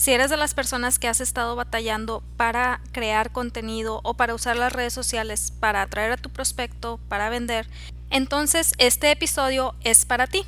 Si eres de las personas que has estado batallando para crear contenido o para usar las redes sociales para atraer a tu prospecto, para vender, entonces este episodio es para ti.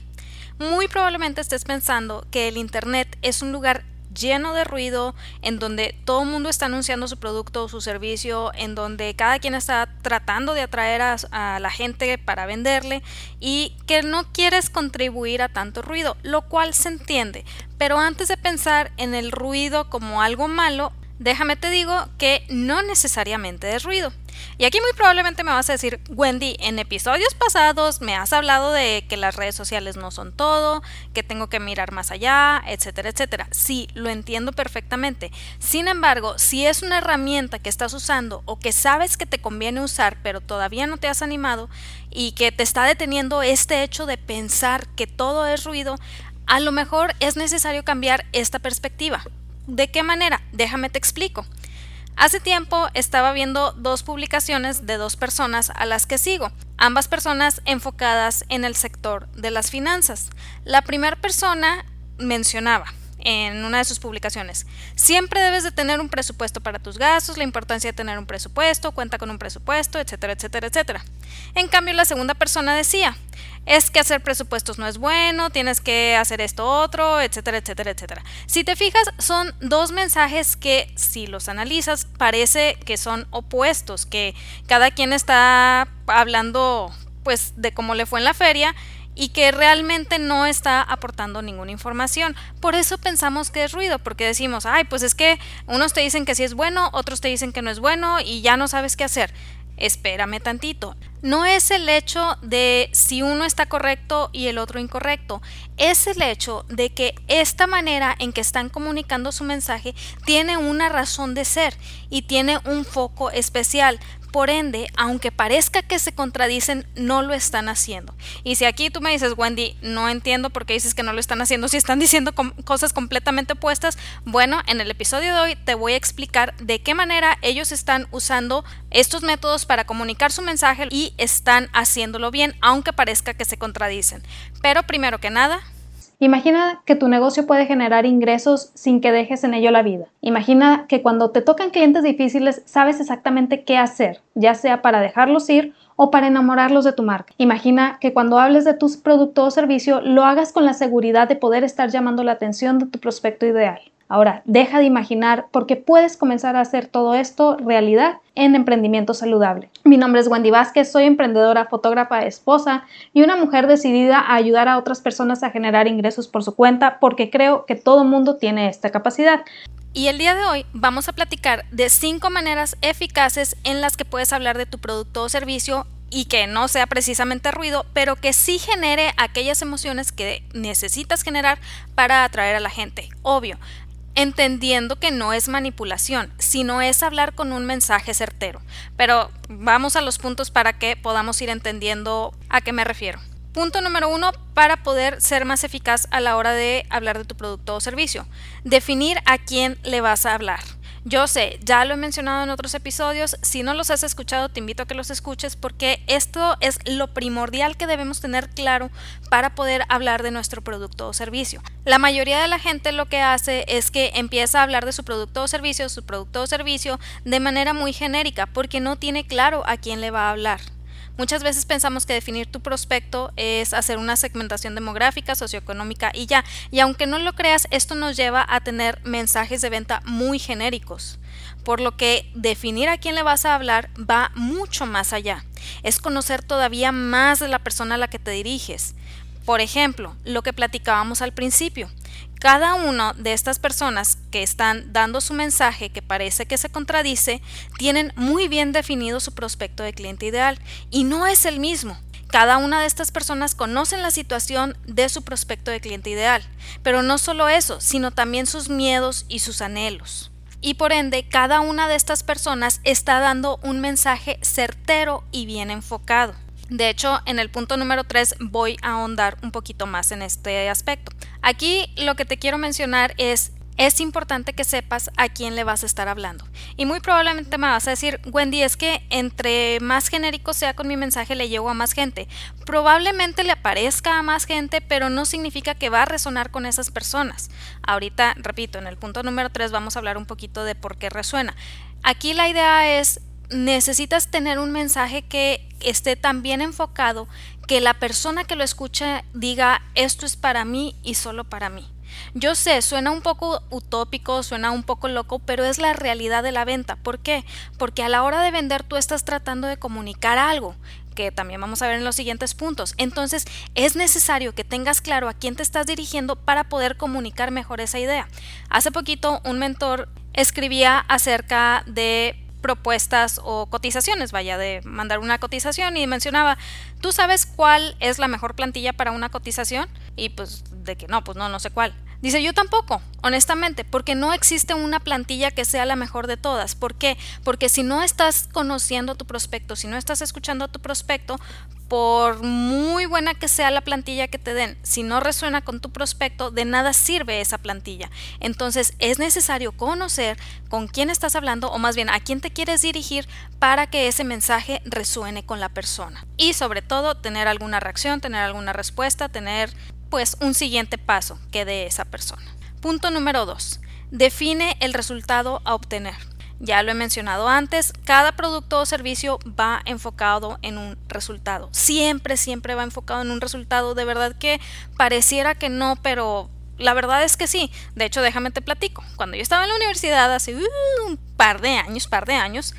Muy probablemente estés pensando que el Internet es un lugar lleno de ruido, en donde todo el mundo está anunciando su producto o su servicio, en donde cada quien está tratando de atraer a, a, la gente para venderle y que no quieres contribuir a tanto ruido, lo cual se entiende. Pero antes de pensar en el ruido como algo malo, déjame te digo que no necesariamente es ruido. Y aquí muy probablemente me vas a decir, Wendy, en episodios pasados me has hablado de que las redes sociales no son todo, que tengo que mirar más allá, etcétera, etcétera. Sí, lo entiendo perfectamente. Sin embargo, si es una herramienta que estás usando o que sabes que te conviene usar, pero todavía no te has animado y que te está deteniendo este hecho de pensar que todo es ruido, a lo mejor es necesario cambiar esta perspectiva. ¿De qué manera? Déjame te explico. Hace tiempo estaba viendo dos publicaciones de dos personas a las que sigo, ambas personas enfocadas en el sector de las finanzas. La primera persona mencionaba en una de sus publicaciones. Siempre debes de tener un presupuesto para tus gastos, la importancia de tener un presupuesto, cuenta con un presupuesto, etcétera, etcétera, etcétera. En cambio, la segunda persona decía, es que hacer presupuestos no es bueno, tienes que hacer esto otro, etcétera, etcétera, etcétera. Si te fijas, son dos mensajes que si los analizas parece que son opuestos, que cada quien está hablando pues de cómo le fue en la feria y que realmente no está aportando ninguna información. Por eso pensamos que es ruido, porque decimos, ay, pues es que unos te dicen que sí es bueno, otros te dicen que no es bueno y ya no sabes qué hacer espérame tantito. No es el hecho de si uno está correcto y el otro incorrecto, es el hecho de que esta manera en que están comunicando su mensaje tiene una razón de ser y tiene un foco especial. Por ende, aunque parezca que se contradicen, no lo están haciendo. Y si aquí tú me dices, Wendy, no entiendo por qué dices que no lo están haciendo, si están diciendo cosas completamente opuestas, bueno, en el episodio de hoy te voy a explicar de qué manera ellos están usando estos métodos para comunicar su mensaje y están haciéndolo bien, aunque parezca que se contradicen. Pero primero que nada, Imagina que tu negocio puede generar ingresos sin que dejes en ello la vida. Imagina que cuando te tocan clientes difíciles sabes exactamente qué hacer, ya sea para dejarlos ir o para enamorarlos de tu marca. Imagina que cuando hables de tu producto o servicio lo hagas con la seguridad de poder estar llamando la atención de tu prospecto ideal. Ahora, deja de imaginar porque puedes comenzar a hacer todo esto realidad en emprendimiento saludable. Mi nombre es Wendy Vázquez, soy emprendedora, fotógrafa, esposa y una mujer decidida a ayudar a otras personas a generar ingresos por su cuenta porque creo que todo mundo tiene esta capacidad. Y el día de hoy vamos a platicar de cinco maneras eficaces en las que puedes hablar de tu producto o servicio y que no sea precisamente ruido, pero que sí genere aquellas emociones que necesitas generar para atraer a la gente. Obvio, entendiendo que no es manipulación, sino es hablar con un mensaje certero. Pero vamos a los puntos para que podamos ir entendiendo a qué me refiero. Punto número uno, para poder ser más eficaz a la hora de hablar de tu producto o servicio. Definir a quién le vas a hablar. Yo sé, ya lo he mencionado en otros episodios, si no los has escuchado te invito a que los escuches porque esto es lo primordial que debemos tener claro para poder hablar de nuestro producto o servicio. La mayoría de la gente lo que hace es que empieza a hablar de su producto o servicio, su producto o servicio de manera muy genérica porque no tiene claro a quién le va a hablar. Muchas veces pensamos que definir tu prospecto es hacer una segmentación demográfica, socioeconómica y ya. Y aunque no lo creas, esto nos lleva a tener mensajes de venta muy genéricos. Por lo que definir a quién le vas a hablar va mucho más allá. Es conocer todavía más de la persona a la que te diriges. Por ejemplo, lo que platicábamos al principio. Cada una de estas personas que están dando su mensaje que parece que se contradice, tienen muy bien definido su prospecto de cliente ideal y no es el mismo. Cada una de estas personas conocen la situación de su prospecto de cliente ideal, pero no solo eso, sino también sus miedos y sus anhelos. Y por ende, cada una de estas personas está dando un mensaje certero y bien enfocado. De hecho, en el punto número 3 voy a ahondar un poquito más en este aspecto. Aquí lo que te quiero mencionar es es importante que sepas a quién le vas a estar hablando. Y muy probablemente me vas a decir, Wendy, es que entre más genérico sea con mi mensaje le llego a más gente. Probablemente le aparezca a más gente, pero no significa que va a resonar con esas personas. Ahorita, repito, en el punto número 3 vamos a hablar un poquito de por qué resuena. Aquí la idea es, necesitas tener un mensaje que esté tan bien enfocado que la persona que lo escucha diga, esto es para mí y solo para mí. Yo sé, suena un poco utópico, suena un poco loco, pero es la realidad de la venta. ¿Por qué? Porque a la hora de vender tú estás tratando de comunicar algo que también vamos a ver en los siguientes puntos. Entonces, es necesario que tengas claro a quién te estás dirigiendo para poder comunicar mejor esa idea. Hace poquito un mentor escribía acerca de propuestas o cotizaciones, vaya, de mandar una cotización y mencionaba, ¿tú sabes cuál es la mejor plantilla para una cotización? Y pues de que no, pues no, no sé cuál. Dice, yo tampoco, honestamente, porque no existe una plantilla que sea la mejor de todas. ¿Por qué? Porque si no estás conociendo a tu prospecto, si no estás escuchando a tu prospecto, por muy buena que sea la plantilla que te den, si no resuena con tu prospecto, de nada sirve esa plantilla. Entonces es necesario conocer con quién estás hablando o más bien a quién te quieres dirigir para que ese mensaje resuene con la persona. Y sobre todo tener alguna reacción, tener alguna respuesta, tener pues un siguiente paso que de esa persona. Punto número 2. Define el resultado a obtener. Ya lo he mencionado antes, cada producto o servicio va enfocado en un resultado. Siempre, siempre va enfocado en un resultado. De verdad que pareciera que no, pero la verdad es que sí. De hecho, déjame te platico. Cuando yo estaba en la universidad hace uh, un par de años, par de años,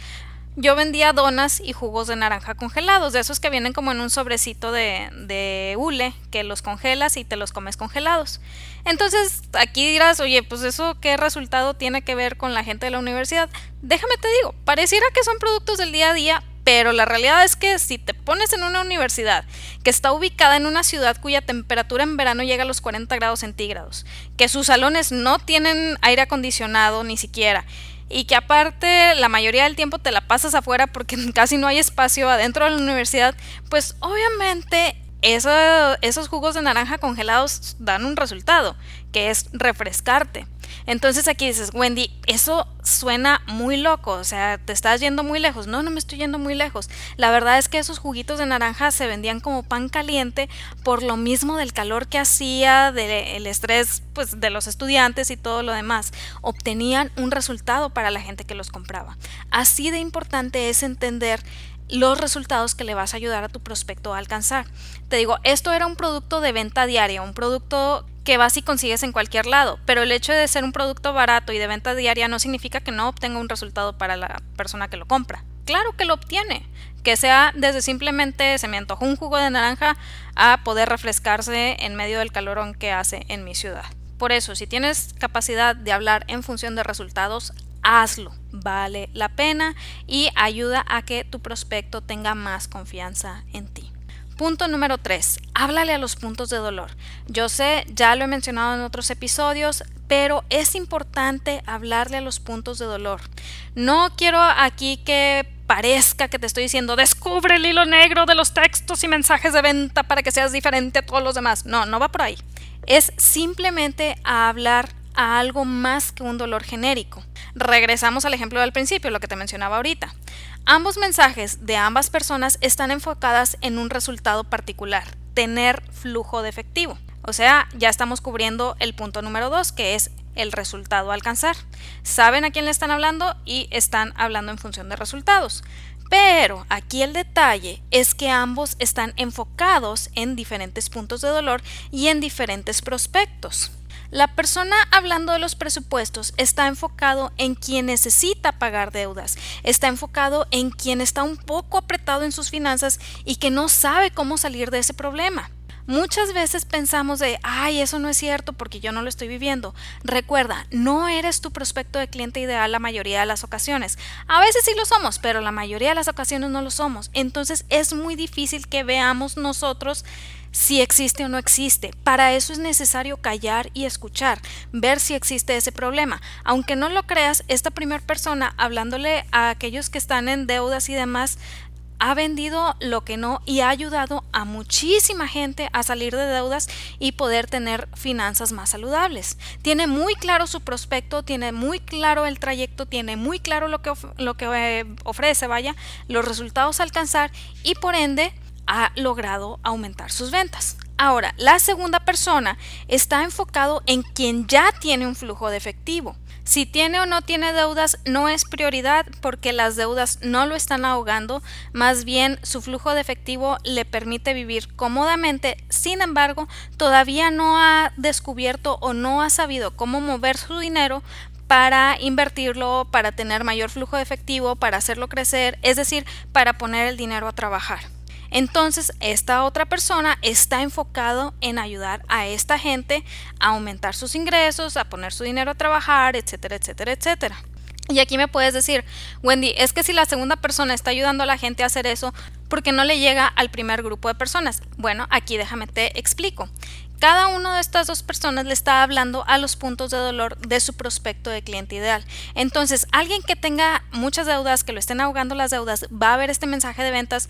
yo vendía donas y jugos de naranja congelados, de esos que vienen como en un sobrecito de, de hule, que los congelas y te los comes congelados. Entonces, aquí dirás, oye, pues eso qué resultado tiene que ver con la gente de la universidad. Déjame te digo, pareciera que son productos del día a día, pero la realidad es que si te pones en una universidad que está ubicada en una ciudad cuya temperatura en verano llega a los 40 grados centígrados, que sus salones no tienen aire acondicionado ni siquiera, y que aparte la mayoría del tiempo te la pasas afuera porque casi no hay espacio adentro de la universidad, pues obviamente esos jugos de naranja congelados dan un resultado, que es refrescarte. Entonces aquí dices, Wendy, eso suena muy loco, o sea, te estás yendo muy lejos. No, no me estoy yendo muy lejos. La verdad es que esos juguitos de naranja se vendían como pan caliente por lo mismo del calor que hacía, del estrés pues, de los estudiantes y todo lo demás. Obtenían un resultado para la gente que los compraba. Así de importante es entender los resultados que le vas a ayudar a tu prospecto a alcanzar. Te digo, esto era un producto de venta diaria, un producto que vas y consigues en cualquier lado, pero el hecho de ser un producto barato y de venta diaria no significa que no obtenga un resultado para la persona que lo compra. Claro que lo obtiene, que sea desde simplemente se me antojó un jugo de naranja a poder refrescarse en medio del calorón que hace en mi ciudad. Por eso, si tienes capacidad de hablar en función de resultados, hazlo, vale la pena y ayuda a que tu prospecto tenga más confianza en ti. Punto número 3. Háblale a los puntos de dolor. Yo sé, ya lo he mencionado en otros episodios, pero es importante hablarle a los puntos de dolor. No quiero aquí que parezca que te estoy diciendo descubre el hilo negro de los textos y mensajes de venta para que seas diferente a todos los demás. No, no va por ahí. Es simplemente hablar a algo más que un dolor genérico. Regresamos al ejemplo del principio, lo que te mencionaba ahorita. Ambos mensajes de ambas personas están enfocadas en un resultado particular, tener flujo de efectivo. O sea, ya estamos cubriendo el punto número dos, que es el resultado a alcanzar. Saben a quién le están hablando y están hablando en función de resultados. Pero aquí el detalle es que ambos están enfocados en diferentes puntos de dolor y en diferentes prospectos. La persona hablando de los presupuestos está enfocado en quien necesita pagar deudas, está enfocado en quien está un poco apretado en sus finanzas y que no sabe cómo salir de ese problema. Muchas veces pensamos de, ay, eso no es cierto porque yo no lo estoy viviendo. Recuerda, no eres tu prospecto de cliente ideal la mayoría de las ocasiones. A veces sí lo somos, pero la mayoría de las ocasiones no lo somos. Entonces es muy difícil que veamos nosotros si existe o no existe. Para eso es necesario callar y escuchar, ver si existe ese problema. Aunque no lo creas, esta primera persona, hablándole a aquellos que están en deudas y demás, ha vendido lo que no y ha ayudado a muchísima gente a salir de deudas y poder tener finanzas más saludables. Tiene muy claro su prospecto, tiene muy claro el trayecto, tiene muy claro lo que, lo que eh, ofrece, vaya, los resultados a alcanzar y por ende ha logrado aumentar sus ventas. Ahora, la segunda persona está enfocado en quien ya tiene un flujo de efectivo. Si tiene o no tiene deudas no es prioridad porque las deudas no lo están ahogando, más bien su flujo de efectivo le permite vivir cómodamente, sin embargo, todavía no ha descubierto o no ha sabido cómo mover su dinero para invertirlo, para tener mayor flujo de efectivo, para hacerlo crecer, es decir, para poner el dinero a trabajar. Entonces, esta otra persona está enfocado en ayudar a esta gente a aumentar sus ingresos, a poner su dinero a trabajar, etcétera, etcétera, etcétera. Y aquí me puedes decir, Wendy, es que si la segunda persona está ayudando a la gente a hacer eso, ¿por qué no le llega al primer grupo de personas? Bueno, aquí déjame te explico. Cada una de estas dos personas le está hablando a los puntos de dolor de su prospecto de cliente ideal. Entonces, alguien que tenga muchas deudas, que lo estén ahogando las deudas, va a ver este mensaje de ventas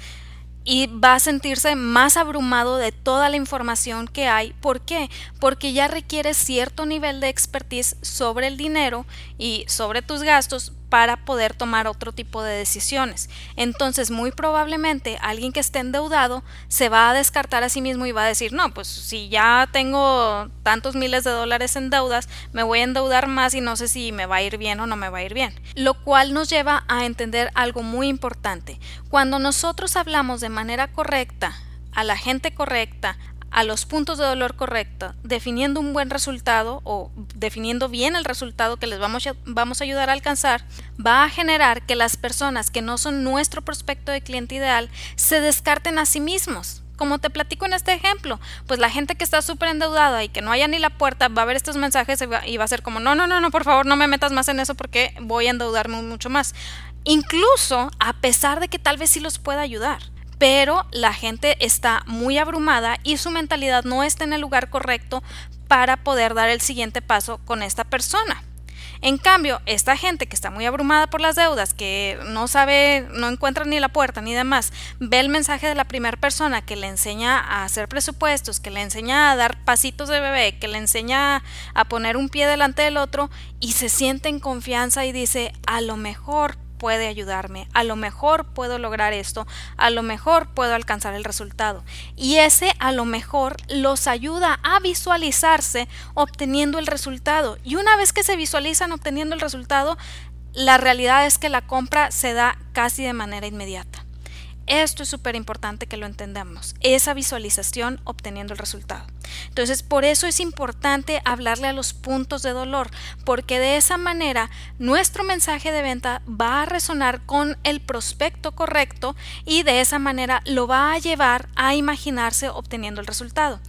y va a sentirse más abrumado de toda la información que hay. ¿Por qué? Porque ya requiere cierto nivel de expertise sobre el dinero y sobre tus gastos para poder tomar otro tipo de decisiones. Entonces, muy probablemente alguien que esté endeudado se va a descartar a sí mismo y va a decir, no, pues si ya tengo tantos miles de dólares en deudas, me voy a endeudar más y no sé si me va a ir bien o no me va a ir bien. Lo cual nos lleva a entender algo muy importante. Cuando nosotros hablamos de manera correcta, a la gente correcta, a los puntos de dolor correctos, definiendo un buen resultado o definiendo bien el resultado que les vamos a, vamos a ayudar a alcanzar, va a generar que las personas que no son nuestro prospecto de cliente ideal se descarten a sí mismos. Como te platico en este ejemplo, pues la gente que está súper endeudada y que no haya ni la puerta va a ver estos mensajes y va a ser como, no, no, no, no, por favor, no me metas más en eso porque voy a endeudarme mucho más. Incluso a pesar de que tal vez sí los pueda ayudar pero la gente está muy abrumada y su mentalidad no está en el lugar correcto para poder dar el siguiente paso con esta persona. En cambio, esta gente que está muy abrumada por las deudas, que no sabe, no encuentra ni la puerta ni demás, ve el mensaje de la primera persona que le enseña a hacer presupuestos, que le enseña a dar pasitos de bebé, que le enseña a poner un pie delante del otro y se siente en confianza y dice, a lo mejor puede ayudarme, a lo mejor puedo lograr esto, a lo mejor puedo alcanzar el resultado. Y ese a lo mejor los ayuda a visualizarse obteniendo el resultado. Y una vez que se visualizan obteniendo el resultado, la realidad es que la compra se da casi de manera inmediata. Esto es súper importante que lo entendamos, esa visualización obteniendo el resultado. Entonces, por eso es importante hablarle a los puntos de dolor, porque de esa manera nuestro mensaje de venta va a resonar con el prospecto correcto y de esa manera lo va a llevar a imaginarse obteniendo el resultado.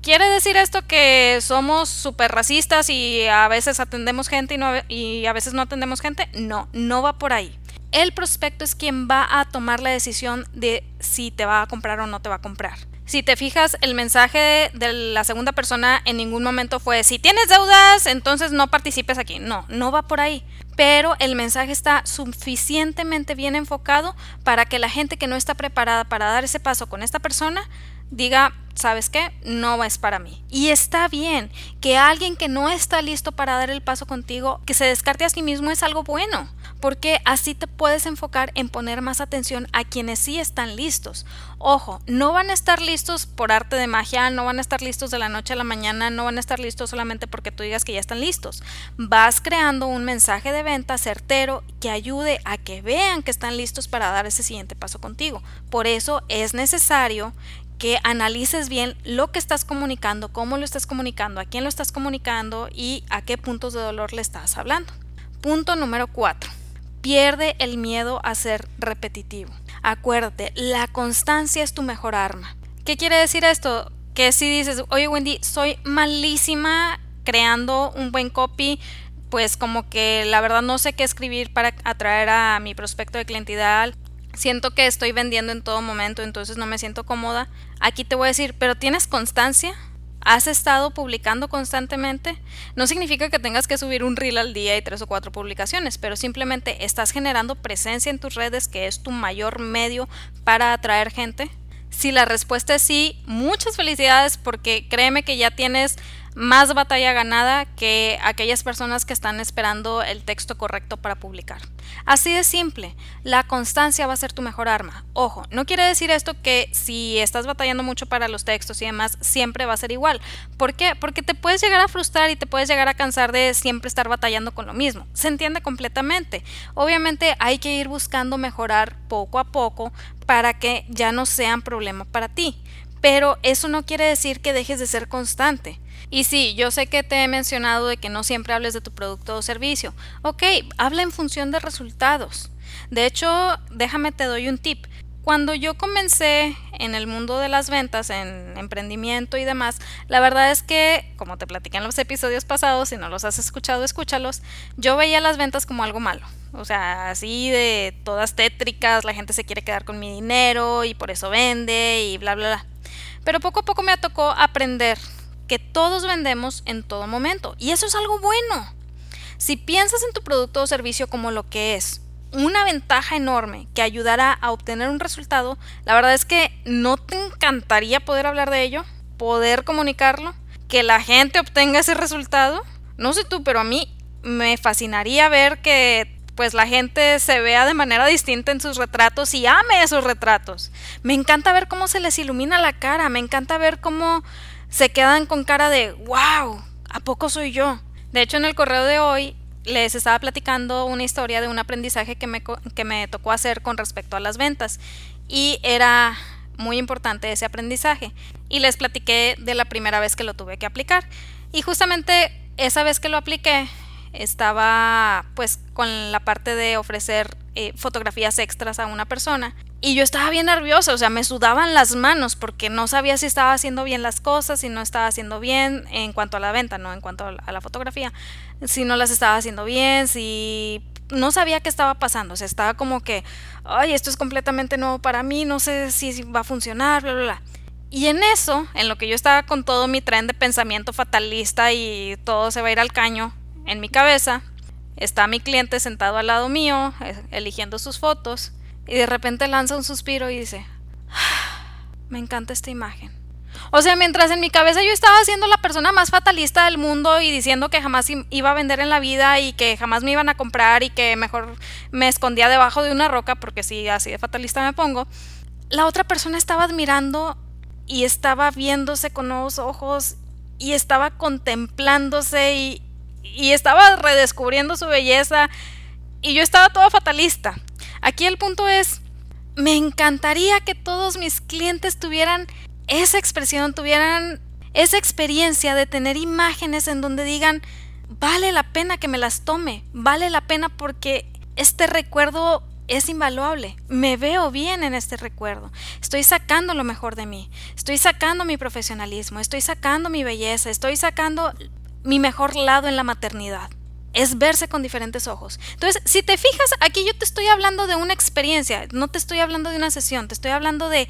¿Quiere decir esto que somos súper racistas y a veces atendemos gente y, y a veces no atendemos gente? No, no va por ahí el prospecto es quien va a tomar la decisión de si te va a comprar o no te va a comprar. Si te fijas, el mensaje de la segunda persona en ningún momento fue, si tienes deudas, entonces no participes aquí. No, no va por ahí. Pero el mensaje está suficientemente bien enfocado para que la gente que no está preparada para dar ese paso con esta persona diga, ¿sabes qué? No es para mí. Y está bien que alguien que no está listo para dar el paso contigo, que se descarte a sí mismo es algo bueno porque así te puedes enfocar en poner más atención a quienes sí están listos. Ojo, no van a estar listos por arte de magia, no van a estar listos de la noche a la mañana, no van a estar listos solamente porque tú digas que ya están listos. Vas creando un mensaje de venta certero que ayude a que vean que están listos para dar ese siguiente paso contigo. Por eso es necesario que analices bien lo que estás comunicando, cómo lo estás comunicando, a quién lo estás comunicando y a qué puntos de dolor le estás hablando. Punto número 4 Pierde el miedo a ser repetitivo. Acuérdate, la constancia es tu mejor arma. ¿Qué quiere decir esto? Que si dices, oye Wendy, soy malísima creando un buen copy, pues como que la verdad no sé qué escribir para atraer a mi prospecto de cliente. Siento que estoy vendiendo en todo momento, entonces no me siento cómoda. Aquí te voy a decir, pero ¿tienes constancia? Has estado publicando constantemente, no significa que tengas que subir un reel al día y tres o cuatro publicaciones, pero simplemente estás generando presencia en tus redes, que es tu mayor medio para atraer gente. Si la respuesta es sí, muchas felicidades porque créeme que ya tienes más batalla ganada que aquellas personas que están esperando el texto correcto para publicar. Así de simple, la constancia va a ser tu mejor arma. Ojo, no quiere decir esto que si estás batallando mucho para los textos y demás, siempre va a ser igual. ¿Por qué? Porque te puedes llegar a frustrar y te puedes llegar a cansar de siempre estar batallando con lo mismo. Se entiende completamente. Obviamente hay que ir buscando mejorar poco a poco para que ya no sean problema para ti. Pero eso no quiere decir que dejes de ser constante. Y sí, yo sé que te he mencionado de que no siempre hables de tu producto o servicio. Ok, habla en función de resultados. De hecho, déjame te doy un tip. Cuando yo comencé en el mundo de las ventas, en emprendimiento y demás, la verdad es que, como te platiqué en los episodios pasados, si no los has escuchado, escúchalos, yo veía las ventas como algo malo. O sea, así de todas tétricas, la gente se quiere quedar con mi dinero y por eso vende y bla, bla, bla. Pero poco a poco me tocó aprender que todos vendemos en todo momento. Y eso es algo bueno. Si piensas en tu producto o servicio como lo que es, una ventaja enorme que ayudará a obtener un resultado, la verdad es que no te encantaría poder hablar de ello, poder comunicarlo, que la gente obtenga ese resultado. No sé tú, pero a mí me fascinaría ver que pues la gente se vea de manera distinta en sus retratos y ame esos retratos. Me encanta ver cómo se les ilumina la cara, me encanta ver cómo se quedan con cara de, wow, ¿a poco soy yo? De hecho, en el correo de hoy les estaba platicando una historia de un aprendizaje que me, que me tocó hacer con respecto a las ventas y era muy importante ese aprendizaje y les platiqué de la primera vez que lo tuve que aplicar y justamente esa vez que lo apliqué estaba pues con la parte de ofrecer eh, fotografías extras a una persona y yo estaba bien nerviosa, o sea, me sudaban las manos porque no sabía si estaba haciendo bien las cosas, si no estaba haciendo bien en cuanto a la venta, no en cuanto a la fotografía, si no las estaba haciendo bien, si no sabía qué estaba pasando, o sea, estaba como que, ay, esto es completamente nuevo para mí, no sé si va a funcionar, bla, bla, bla. Y en eso, en lo que yo estaba con todo mi tren de pensamiento fatalista y todo se va a ir al caño en mi cabeza, está mi cliente sentado al lado mío, eh, eligiendo sus fotos, y de repente lanza un suspiro y dice, ah, me encanta esta imagen. O sea, mientras en mi cabeza yo estaba siendo la persona más fatalista del mundo y diciendo que jamás iba a vender en la vida y que jamás me iban a comprar y que mejor me escondía debajo de una roca porque si así de fatalista me pongo, la otra persona estaba admirando y estaba viéndose con nuevos ojos y estaba contemplándose y, y estaba redescubriendo su belleza y yo estaba toda fatalista. Aquí el punto es, me encantaría que todos mis clientes tuvieran esa expresión, tuvieran esa experiencia de tener imágenes en donde digan, vale la pena que me las tome, vale la pena porque este recuerdo es invaluable, me veo bien en este recuerdo, estoy sacando lo mejor de mí, estoy sacando mi profesionalismo, estoy sacando mi belleza, estoy sacando mi mejor lado en la maternidad es verse con diferentes ojos. Entonces, si te fijas, aquí yo te estoy hablando de una experiencia, no te estoy hablando de una sesión, te estoy hablando de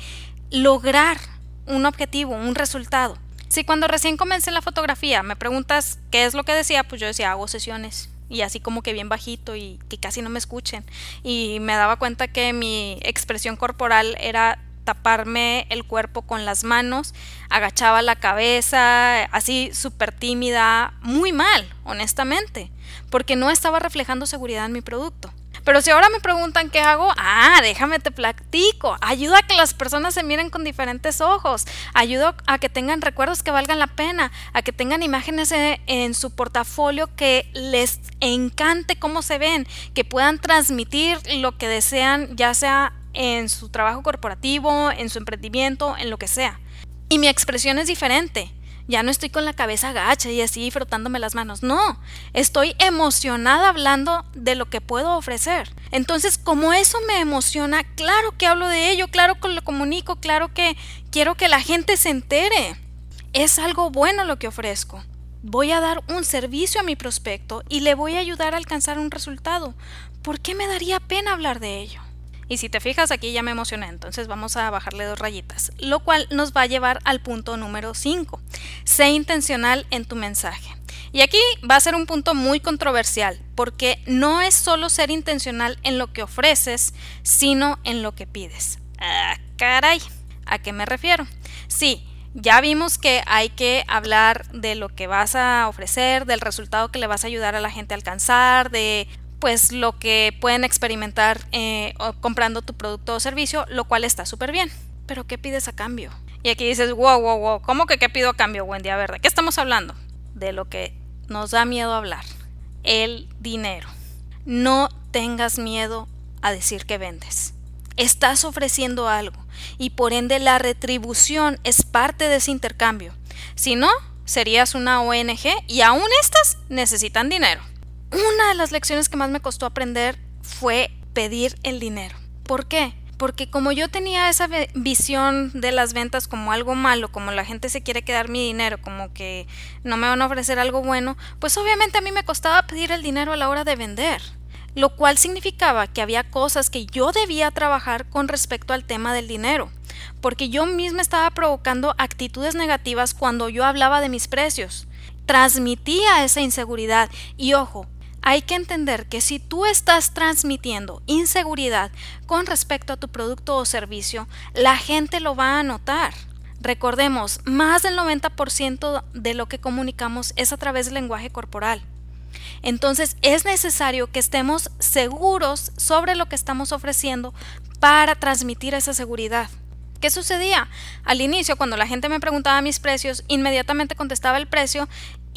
lograr un objetivo, un resultado. Si cuando recién comencé la fotografía me preguntas qué es lo que decía, pues yo decía hago sesiones y así como que bien bajito y que casi no me escuchen. Y me daba cuenta que mi expresión corporal era taparme el cuerpo con las manos, agachaba la cabeza, así súper tímida, muy mal, honestamente, porque no estaba reflejando seguridad en mi producto. Pero si ahora me preguntan qué hago, ah, déjame te platico. Ayuda a que las personas se miren con diferentes ojos. Ayuda a que tengan recuerdos que valgan la pena. A que tengan imágenes en, en su portafolio que les encante cómo se ven. Que puedan transmitir lo que desean, ya sea en su trabajo corporativo, en su emprendimiento, en lo que sea. Y mi expresión es diferente. Ya no estoy con la cabeza gacha y así frotándome las manos. No, estoy emocionada hablando de lo que puedo ofrecer. Entonces, como eso me emociona, claro que hablo de ello, claro que lo comunico, claro que quiero que la gente se entere. Es algo bueno lo que ofrezco. Voy a dar un servicio a mi prospecto y le voy a ayudar a alcanzar un resultado. ¿Por qué me daría pena hablar de ello? Y si te fijas aquí ya me emocioné, entonces vamos a bajarle dos rayitas, lo cual nos va a llevar al punto número 5. Sé intencional en tu mensaje. Y aquí va a ser un punto muy controversial, porque no es solo ser intencional en lo que ofreces, sino en lo que pides. Ah, caray, ¿a qué me refiero? Sí, ya vimos que hay que hablar de lo que vas a ofrecer, del resultado que le vas a ayudar a la gente a alcanzar, de pues lo que pueden experimentar eh, comprando tu producto o servicio, lo cual está súper bien. Pero ¿qué pides a cambio? Y aquí dices, wow, wow, wow, ¿cómo que qué pido a cambio, Wendy? A ver, ¿de qué estamos hablando? De lo que nos da miedo hablar, el dinero. No tengas miedo a decir que vendes. Estás ofreciendo algo y por ende la retribución es parte de ese intercambio. Si no, serías una ONG y aún estas necesitan dinero. Una de las lecciones que más me costó aprender fue pedir el dinero. ¿Por qué? Porque como yo tenía esa visión de las ventas como algo malo, como la gente se quiere quedar mi dinero, como que no me van a ofrecer algo bueno, pues obviamente a mí me costaba pedir el dinero a la hora de vender lo cual significaba que había cosas que yo debía trabajar con respecto al tema del dinero, porque yo misma estaba provocando actitudes negativas cuando yo hablaba de mis precios. Transmitía esa inseguridad y ojo, hay que entender que si tú estás transmitiendo inseguridad con respecto a tu producto o servicio, la gente lo va a notar. Recordemos, más del 90% de lo que comunicamos es a través del lenguaje corporal. Entonces es necesario que estemos seguros sobre lo que estamos ofreciendo para transmitir esa seguridad. ¿Qué sucedía? Al inicio, cuando la gente me preguntaba mis precios, inmediatamente contestaba el precio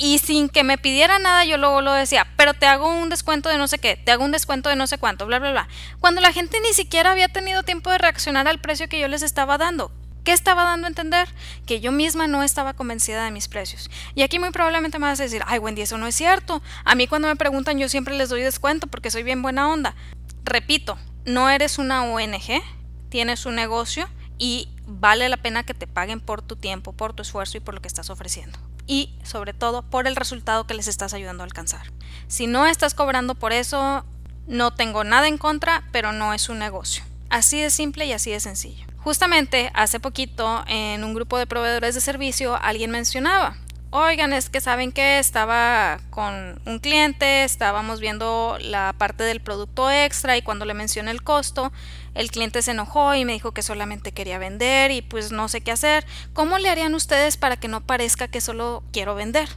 y sin que me pidiera nada yo luego lo decía, pero te hago un descuento de no sé qué, te hago un descuento de no sé cuánto, bla, bla, bla. Cuando la gente ni siquiera había tenido tiempo de reaccionar al precio que yo les estaba dando. ¿Qué estaba dando a entender? Que yo misma no estaba convencida de mis precios. Y aquí muy probablemente me vas a decir, ay Wendy, eso no es cierto. A mí cuando me preguntan yo siempre les doy descuento porque soy bien buena onda. Repito, no eres una ONG, tienes un negocio y vale la pena que te paguen por tu tiempo, por tu esfuerzo y por lo que estás ofreciendo. Y sobre todo por el resultado que les estás ayudando a alcanzar. Si no estás cobrando por eso, no tengo nada en contra, pero no es un negocio. Así de simple y así de sencillo. Justamente hace poquito en un grupo de proveedores de servicio alguien mencionaba, oigan, es que saben que estaba con un cliente, estábamos viendo la parte del producto extra y cuando le mencioné el costo, el cliente se enojó y me dijo que solamente quería vender y pues no sé qué hacer. ¿Cómo le harían ustedes para que no parezca que solo quiero vender?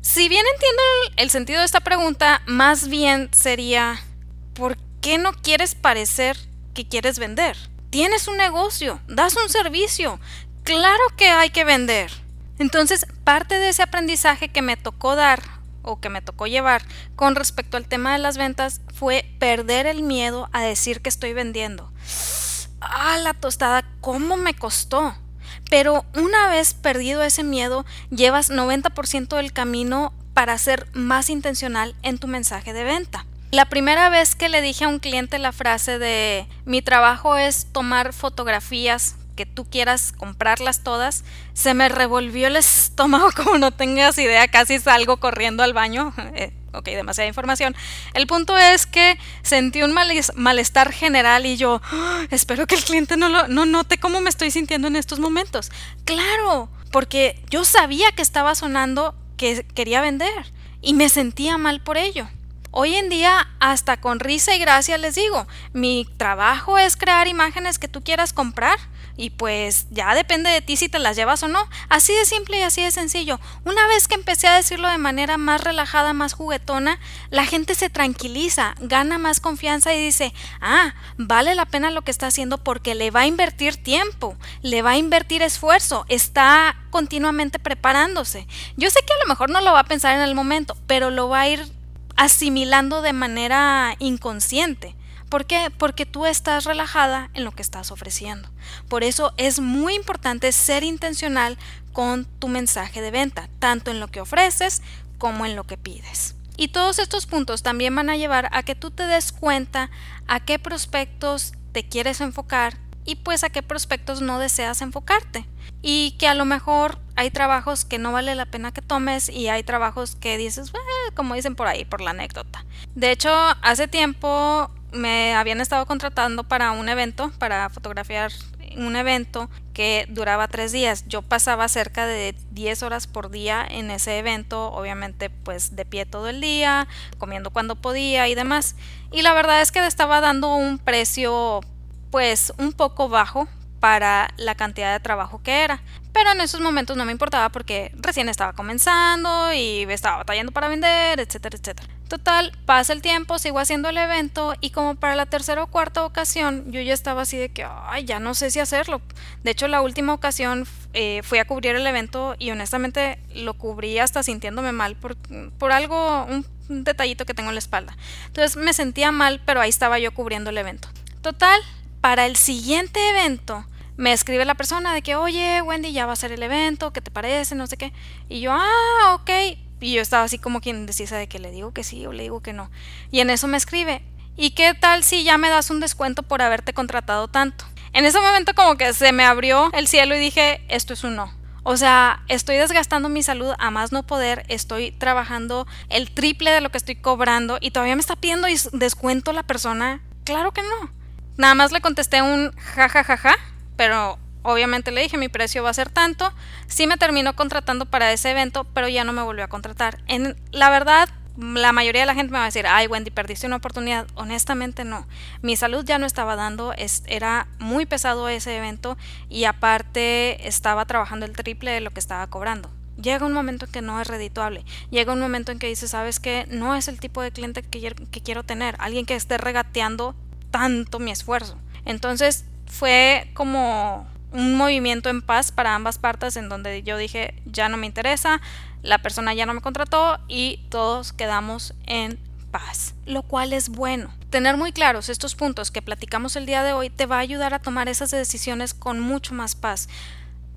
Si bien entiendo el sentido de esta pregunta, más bien sería, ¿por qué no quieres parecer que quieres vender? Tienes un negocio, das un servicio, claro que hay que vender. Entonces, parte de ese aprendizaje que me tocó dar o que me tocó llevar con respecto al tema de las ventas fue perder el miedo a decir que estoy vendiendo. Ah, la tostada, ¿cómo me costó? Pero una vez perdido ese miedo, llevas 90% del camino para ser más intencional en tu mensaje de venta. La primera vez que le dije a un cliente la frase de mi trabajo es tomar fotografías que tú quieras comprarlas todas, se me revolvió el estómago como no tengas idea, casi salgo corriendo al baño. Ok, demasiada información. El punto es que sentí un malestar general y yo ah, espero que el cliente no, lo, no note cómo me estoy sintiendo en estos momentos. Claro, porque yo sabía que estaba sonando que quería vender y me sentía mal por ello. Hoy en día, hasta con risa y gracia les digo, mi trabajo es crear imágenes que tú quieras comprar y pues ya depende de ti si te las llevas o no. Así de simple y así de sencillo. Una vez que empecé a decirlo de manera más relajada, más juguetona, la gente se tranquiliza, gana más confianza y dice, ah, vale la pena lo que está haciendo porque le va a invertir tiempo, le va a invertir esfuerzo, está continuamente preparándose. Yo sé que a lo mejor no lo va a pensar en el momento, pero lo va a ir asimilando de manera inconsciente. ¿Por qué? Porque tú estás relajada en lo que estás ofreciendo. Por eso es muy importante ser intencional con tu mensaje de venta, tanto en lo que ofreces como en lo que pides. Y todos estos puntos también van a llevar a que tú te des cuenta a qué prospectos te quieres enfocar y pues a qué prospectos no deseas enfocarte. Y que a lo mejor hay trabajos que no vale la pena que tomes y hay trabajos que dices, como dicen por ahí, por la anécdota. De hecho, hace tiempo me habían estado contratando para un evento, para fotografiar un evento que duraba tres días. Yo pasaba cerca de 10 horas por día en ese evento, obviamente pues de pie todo el día, comiendo cuando podía y demás. Y la verdad es que estaba dando un precio pues un poco bajo para la cantidad de trabajo que era. Pero en esos momentos no me importaba porque recién estaba comenzando y estaba batallando para vender, etcétera, etcétera. Total, pasa el tiempo, sigo haciendo el evento y como para la tercera o cuarta ocasión yo ya estaba así de que, ay, ya no sé si hacerlo. De hecho, la última ocasión eh, fui a cubrir el evento y honestamente lo cubrí hasta sintiéndome mal por, por algo, un detallito que tengo en la espalda. Entonces me sentía mal, pero ahí estaba yo cubriendo el evento. Total, para el siguiente evento me escribe la persona de que, oye, Wendy, ya va a ser el evento, ¿qué te parece? No sé qué. Y yo, ah, ok y yo estaba así como quien decía de que le digo que sí o le digo que no. Y en eso me escribe, ¿y qué tal si ya me das un descuento por haberte contratado tanto? En ese momento como que se me abrió el cielo y dije, esto es un no. O sea, estoy desgastando mi salud a más no poder, estoy trabajando el triple de lo que estoy cobrando y todavía me está pidiendo descuento la persona. Claro que no. Nada más le contesté un ja ja ja ja, pero Obviamente le dije mi precio va a ser tanto. Sí me terminó contratando para ese evento, pero ya no me volvió a contratar. En la verdad, la mayoría de la gente me va a decir, ay Wendy, perdiste una oportunidad. Honestamente no. Mi salud ya no estaba dando, es, era muy pesado ese evento y aparte estaba trabajando el triple de lo que estaba cobrando. Llega un momento en que no es redituable. Llega un momento en que dices, sabes que no es el tipo de cliente que, que quiero tener. Alguien que esté regateando tanto mi esfuerzo. Entonces fue como un movimiento en paz para ambas partes en donde yo dije ya no me interesa, la persona ya no me contrató y todos quedamos en paz, lo cual es bueno. Tener muy claros estos puntos que platicamos el día de hoy te va a ayudar a tomar esas decisiones con mucho más paz.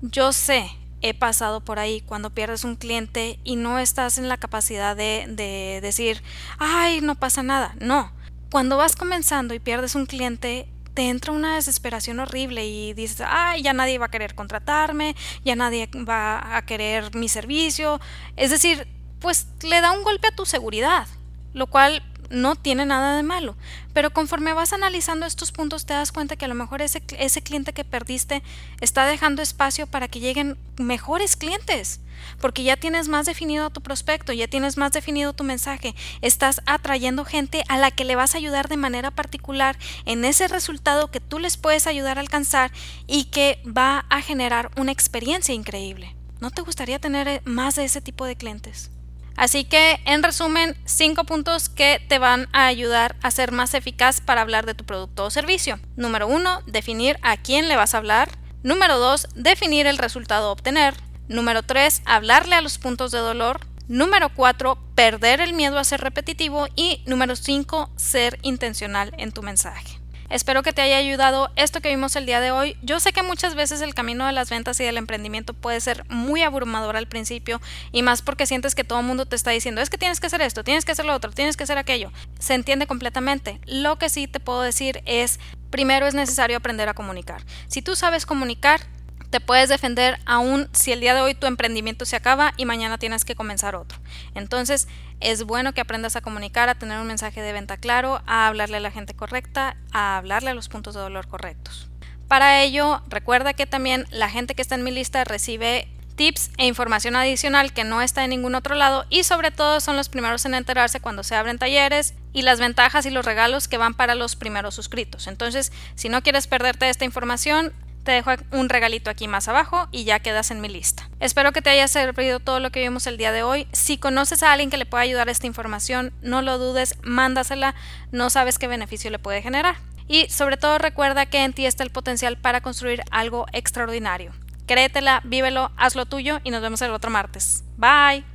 Yo sé, he pasado por ahí cuando pierdes un cliente y no estás en la capacidad de, de decir, ay, no pasa nada. No, cuando vas comenzando y pierdes un cliente, te entra una desesperación horrible y dices, ay, ya nadie va a querer contratarme, ya nadie va a querer mi servicio. Es decir, pues le da un golpe a tu seguridad, lo cual no tiene nada de malo. Pero conforme vas analizando estos puntos te das cuenta que a lo mejor ese, cliente que perdiste está dejando espacio para que lleguen mejores clientes. Porque ya tienes más definido tu prospecto, ya tienes más definido tu mensaje, estás atrayendo gente a la que le vas a ayudar de manera particular en ese resultado que tú les puedes ayudar a alcanzar y que va a generar una experiencia increíble. ¿No te gustaría tener eh, más de ese tipo de clientes? Así que, en resumen, cinco puntos que te van a ayudar a ser más eficaz para hablar de tu producto o servicio. Número uno, definir a quién le vas a hablar. Número dos, definir el resultado a obtener. Número tres, hablarle a los puntos de dolor. Número cuatro, perder el miedo a ser repetitivo. Y número cinco, ser intencional en tu mensaje. Espero que te haya ayudado esto que vimos el día de hoy. Yo sé que muchas veces el camino de las ventas y del emprendimiento puede ser muy abrumador al principio y más porque sientes que todo el mundo te está diciendo es que tienes que hacer esto, tienes que hacer lo otro, tienes que hacer aquello. Se entiende completamente. Lo que sí te puedo decir es, primero es necesario aprender a comunicar. Si tú sabes comunicar, te puedes defender aún si el día de hoy tu emprendimiento se acaba y mañana tienes que comenzar otro. Entonces, es bueno que aprendas a comunicar, a tener un mensaje de venta claro, a hablarle a la gente correcta, a hablarle a los puntos de dolor correctos. Para ello, recuerda que también la gente que está en mi lista recibe tips e información adicional que no está en ningún otro lado y sobre todo son los primeros en enterarse cuando se abren talleres y las ventajas y los regalos que van para los primeros suscritos. Entonces, si no quieres perderte esta información, te dejo un regalito aquí más abajo y ya quedas en mi lista. Espero que te haya servido todo lo que vimos el día de hoy. Si conoces a alguien que le pueda ayudar a esta información, no lo dudes, mándasela, no sabes qué beneficio le puede generar. Y sobre todo recuerda que en ti está el potencial para construir algo extraordinario. Créetela, vívelo, hazlo tuyo y nos vemos el otro martes. Bye.